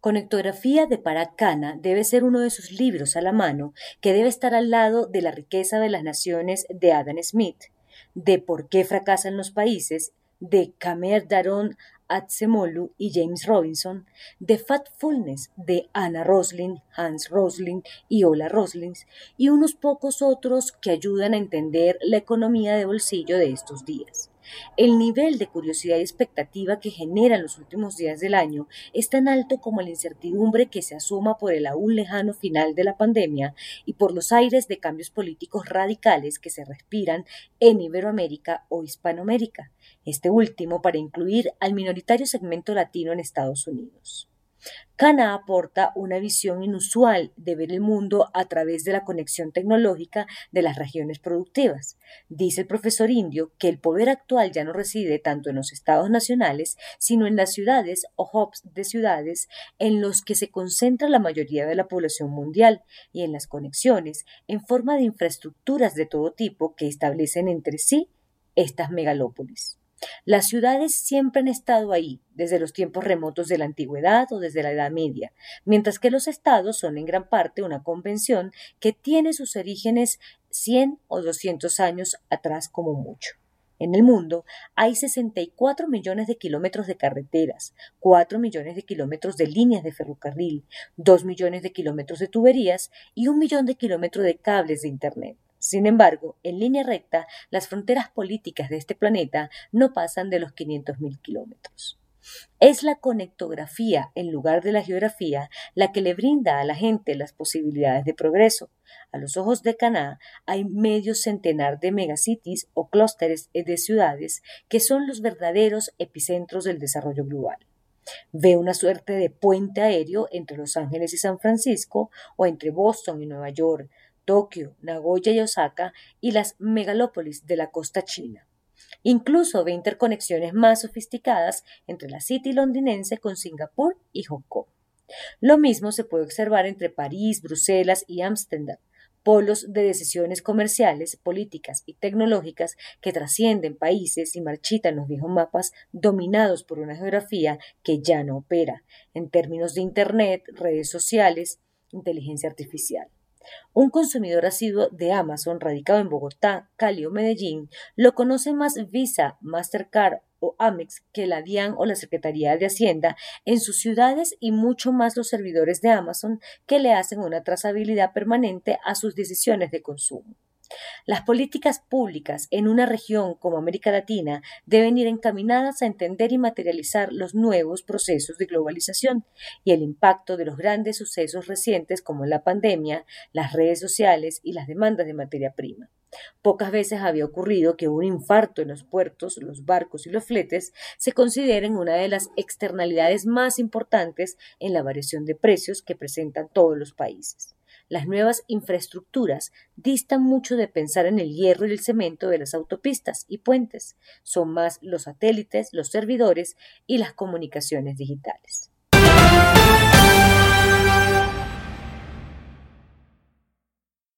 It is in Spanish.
Conectografía de Paracana debe ser uno de esos libros a la mano que debe estar al lado de La riqueza de las naciones de Adam Smith, de Por qué fracasan los países de Kamer Daron Atsemolu y James Robinson, The Fatfulness de Anna Roslin, Hans Roslin y Ola Roslins, y unos pocos otros que ayudan a entender la economía de bolsillo de estos días. El nivel de curiosidad y expectativa que generan los últimos días del año es tan alto como la incertidumbre que se asoma por el aún lejano final de la pandemia y por los aires de cambios políticos radicales que se respiran en Iberoamérica o Hispanoamérica este último para incluir al minoritario segmento latino en Estados Unidos. Cana aporta una visión inusual de ver el mundo a través de la conexión tecnológica de las regiones productivas. Dice el profesor indio que el poder actual ya no reside tanto en los estados nacionales, sino en las ciudades o hubs de ciudades en los que se concentra la mayoría de la población mundial y en las conexiones en forma de infraestructuras de todo tipo que establecen entre sí estas megalópolis. Las ciudades siempre han estado ahí, desde los tiempos remotos de la antigüedad o desde la Edad Media, mientras que los estados son en gran parte una convención que tiene sus orígenes 100 o 200 años atrás como mucho. En el mundo hay 64 millones de kilómetros de carreteras, 4 millones de kilómetros de líneas de ferrocarril, 2 millones de kilómetros de tuberías y un millón de kilómetros de cables de Internet. Sin embargo, en línea recta, las fronteras políticas de este planeta no pasan de los 500.000 kilómetros. Es la conectografía, en lugar de la geografía, la que le brinda a la gente las posibilidades de progreso. A los ojos de Caná hay medio centenar de megacities o clústeres de ciudades que son los verdaderos epicentros del desarrollo global. Ve una suerte de puente aéreo entre Los Ángeles y San Francisco o entre Boston y Nueva York, Tokio, Nagoya y Osaka y las megalópolis de la costa china. Incluso ve interconexiones más sofisticadas entre la City londinense con Singapur y Hong Kong. Lo mismo se puede observar entre París, Bruselas y Ámsterdam, polos de decisiones comerciales, políticas y tecnológicas que trascienden países y marchitan los viejos mapas dominados por una geografía que ya no opera, en términos de Internet, redes sociales, inteligencia artificial. Un consumidor asiduo de Amazon radicado en Bogotá, Cali o Medellín lo conoce más Visa, Mastercard o Amex que la DIAN o la Secretaría de Hacienda en sus ciudades y mucho más los servidores de Amazon que le hacen una trazabilidad permanente a sus decisiones de consumo. Las políticas públicas en una región como América Latina deben ir encaminadas a entender y materializar los nuevos procesos de globalización y el impacto de los grandes sucesos recientes como la pandemia, las redes sociales y las demandas de materia prima. Pocas veces había ocurrido que un infarto en los puertos, los barcos y los fletes se consideren una de las externalidades más importantes en la variación de precios que presentan todos los países. Las nuevas infraestructuras distan mucho de pensar en el hierro y el cemento de las autopistas y puentes. Son más los satélites, los servidores y las comunicaciones digitales.